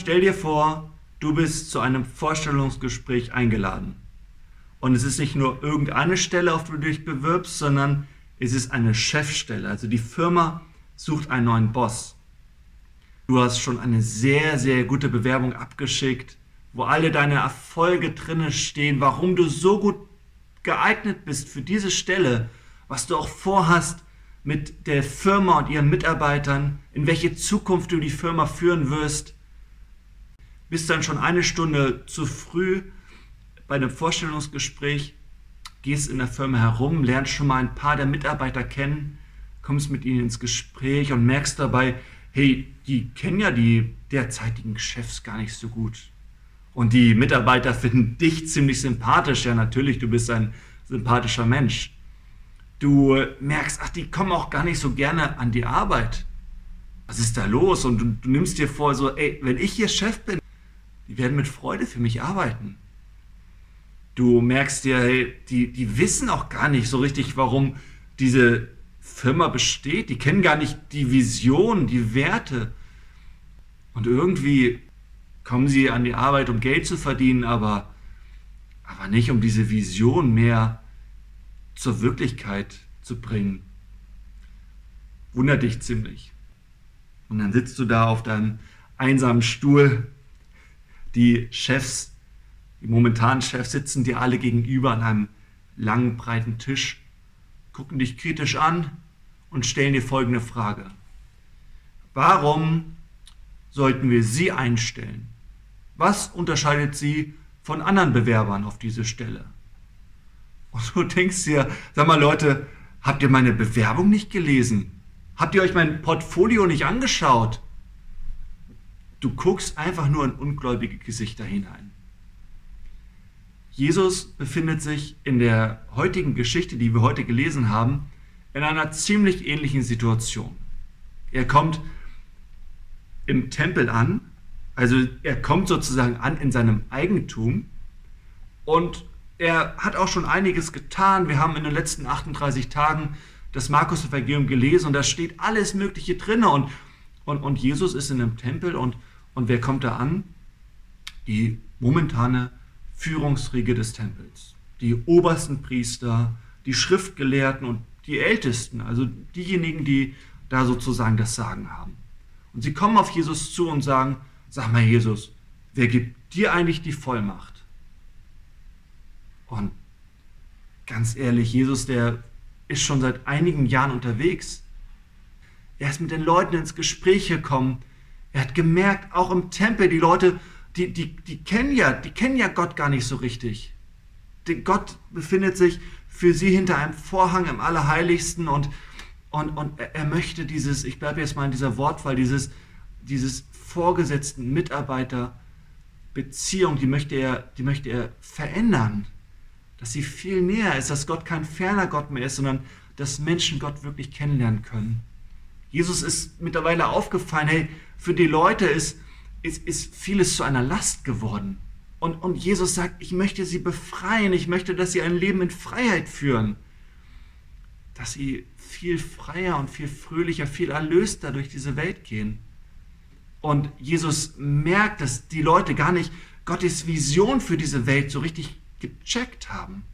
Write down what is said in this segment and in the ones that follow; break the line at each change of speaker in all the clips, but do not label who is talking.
Stell dir vor, du bist zu einem Vorstellungsgespräch eingeladen. Und es ist nicht nur irgendeine Stelle, auf die du dich bewirbst, sondern es ist eine Chefstelle. Also die Firma sucht einen neuen Boss. Du hast schon eine sehr, sehr gute Bewerbung abgeschickt, wo alle deine Erfolge drinne stehen, warum du so gut geeignet bist für diese Stelle, was du auch vorhast mit der Firma und ihren Mitarbeitern, in welche Zukunft du die Firma führen wirst bist dann schon eine Stunde zu früh bei einem Vorstellungsgespräch, gehst in der Firma herum, lernst schon mal ein paar der Mitarbeiter kennen, kommst mit ihnen ins Gespräch und merkst dabei, hey, die kennen ja die derzeitigen Chefs gar nicht so gut. Und die Mitarbeiter finden dich ziemlich sympathisch. Ja, natürlich, du bist ein sympathischer Mensch. Du merkst, ach, die kommen auch gar nicht so gerne an die Arbeit. Was ist da los? Und du, du nimmst dir vor, so, ey, wenn ich hier Chef bin, die werden mit Freude für mich arbeiten. Du merkst dir, hey, die, die wissen auch gar nicht so richtig, warum diese Firma besteht. Die kennen gar nicht die Vision, die Werte. Und irgendwie kommen sie an die Arbeit, um Geld zu verdienen, aber, aber nicht um diese Vision mehr zur Wirklichkeit zu bringen. Wundert dich ziemlich. Und dann sitzt du da auf deinem einsamen Stuhl die Chefs, die momentanen Chefs sitzen dir alle gegenüber an einem langen, breiten Tisch, gucken dich kritisch an und stellen dir folgende Frage. Warum sollten wir Sie einstellen? Was unterscheidet Sie von anderen Bewerbern auf diese Stelle? Und du denkst dir, sag mal Leute, habt ihr meine Bewerbung nicht gelesen? Habt ihr euch mein Portfolio nicht angeschaut? Du guckst einfach nur in ungläubige Gesichter hinein. Jesus befindet sich in der heutigen Geschichte, die wir heute gelesen haben, in einer ziemlich ähnlichen Situation. Er kommt im Tempel an, also er kommt sozusagen an in seinem Eigentum und er hat auch schon einiges getan. Wir haben in den letzten 38 Tagen das Markus-Evangelium gelesen und da steht alles Mögliche drin und, und, und Jesus ist in einem Tempel und und wer kommt da an? Die momentane Führungsriege des Tempels. Die obersten Priester, die Schriftgelehrten und die Ältesten, also diejenigen, die da sozusagen das Sagen haben. Und sie kommen auf Jesus zu und sagen, sag mal Jesus, wer gibt dir eigentlich die Vollmacht? Und ganz ehrlich, Jesus, der ist schon seit einigen Jahren unterwegs. Er ist mit den Leuten ins Gespräch gekommen. Er hat gemerkt, auch im Tempel, die Leute, die, die, die kennen ja, die kennen ja Gott gar nicht so richtig. Gott befindet sich für sie hinter einem Vorhang im Allerheiligsten und, und, und er möchte dieses, ich bleibe jetzt mal in dieser Wortwahl, dieses, dieses vorgesetzten Mitarbeiterbeziehung, die möchte er, die möchte er verändern. Dass sie viel näher ist, dass Gott kein ferner Gott mehr ist, sondern dass Menschen Gott wirklich kennenlernen können. Jesus ist mittlerweile aufgefallen, hey, für die Leute ist, ist, ist vieles zu einer Last geworden. Und, und Jesus sagt, ich möchte sie befreien, ich möchte, dass sie ein Leben in Freiheit führen. Dass sie viel freier und viel fröhlicher, viel erlöster durch diese Welt gehen. Und Jesus merkt, dass die Leute gar nicht Gottes Vision für diese Welt so richtig gecheckt haben.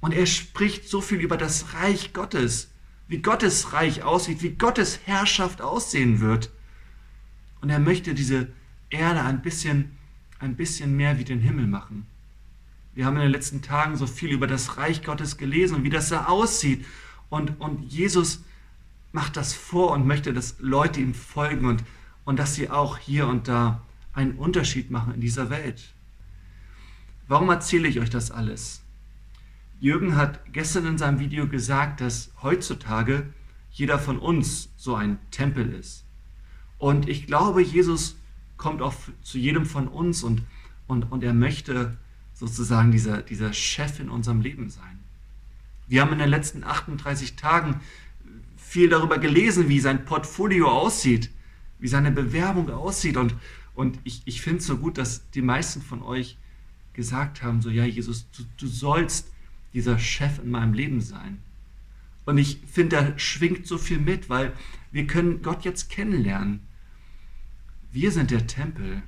Und er spricht so viel über das Reich Gottes, wie Gottes Reich aussieht, wie Gottes Herrschaft aussehen wird. Und er möchte diese Erde ein bisschen, ein bisschen mehr wie den Himmel machen. Wir haben in den letzten Tagen so viel über das Reich Gottes gelesen und wie das da aussieht. Und, und Jesus macht das vor und möchte, dass Leute ihm folgen und, und dass sie auch hier und da einen Unterschied machen in dieser Welt. Warum erzähle ich euch das alles? Jürgen hat gestern in seinem Video gesagt, dass heutzutage jeder von uns so ein Tempel ist. Und ich glaube, Jesus kommt auch zu jedem von uns und, und, und er möchte sozusagen dieser, dieser Chef in unserem Leben sein. Wir haben in den letzten 38 Tagen viel darüber gelesen, wie sein Portfolio aussieht, wie seine Bewerbung aussieht. Und, und ich, ich finde es so gut, dass die meisten von euch gesagt haben, so ja, Jesus, du, du sollst dieser Chef in meinem Leben sein. Und ich finde, da schwingt so viel mit, weil wir können Gott jetzt kennenlernen. Wir sind der Tempel.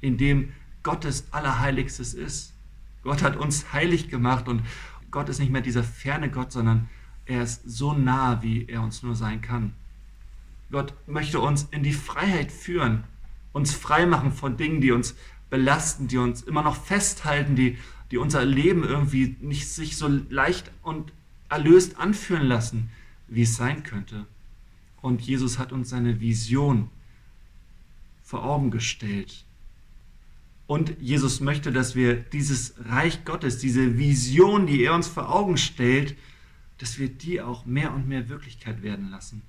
in dem Gottes Allerheiligstes ist. Gott hat uns heilig gemacht und Gott ist nicht mehr dieser ferne Gott, sondern er ist so nah, wie er uns nur sein kann. Gott möchte uns in die Freiheit führen, uns frei machen von Dingen, die uns belasten, die uns immer noch festhalten, die, die unser Leben irgendwie nicht sich so leicht und erlöst anfühlen lassen, wie es sein könnte. Und Jesus hat uns seine Vision vor Augen gestellt. Und Jesus möchte, dass wir dieses Reich Gottes, diese Vision, die er uns vor Augen stellt, dass wir die auch mehr und mehr Wirklichkeit werden lassen.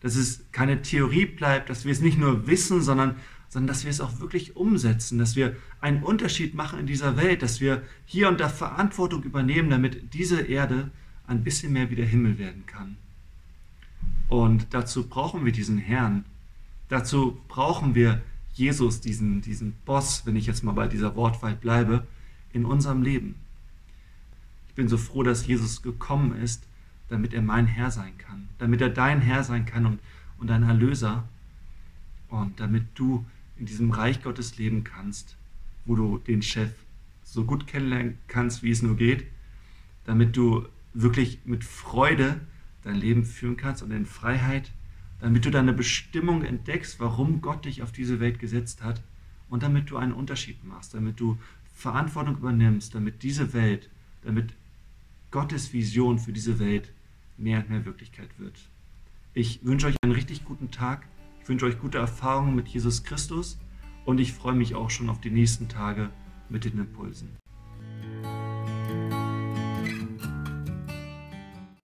Dass es keine Theorie bleibt, dass wir es nicht nur wissen, sondern, sondern dass wir es auch wirklich umsetzen, dass wir einen Unterschied machen in dieser Welt, dass wir hier und da Verantwortung übernehmen, damit diese Erde ein bisschen mehr wie der Himmel werden kann. Und dazu brauchen wir diesen Herrn. Dazu brauchen wir Jesus, diesen, diesen Boss, wenn ich jetzt mal bei dieser Wortwahl bleibe, in unserem Leben. Ich bin so froh, dass Jesus gekommen ist, damit er mein Herr sein kann, damit er dein Herr sein kann und, und dein Erlöser und damit du in diesem Reich Gottes leben kannst, wo du den Chef so gut kennenlernen kannst, wie es nur geht, damit du wirklich mit Freude dein Leben führen kannst und in Freiheit damit du deine Bestimmung entdeckst, warum Gott dich auf diese Welt gesetzt hat und damit du einen Unterschied machst, damit du Verantwortung übernimmst, damit diese Welt, damit Gottes Vision für diese Welt mehr und mehr Wirklichkeit wird. Ich wünsche euch einen richtig guten Tag. Ich wünsche euch gute Erfahrungen mit Jesus Christus und ich freue mich auch schon auf die nächsten Tage mit den Impulsen.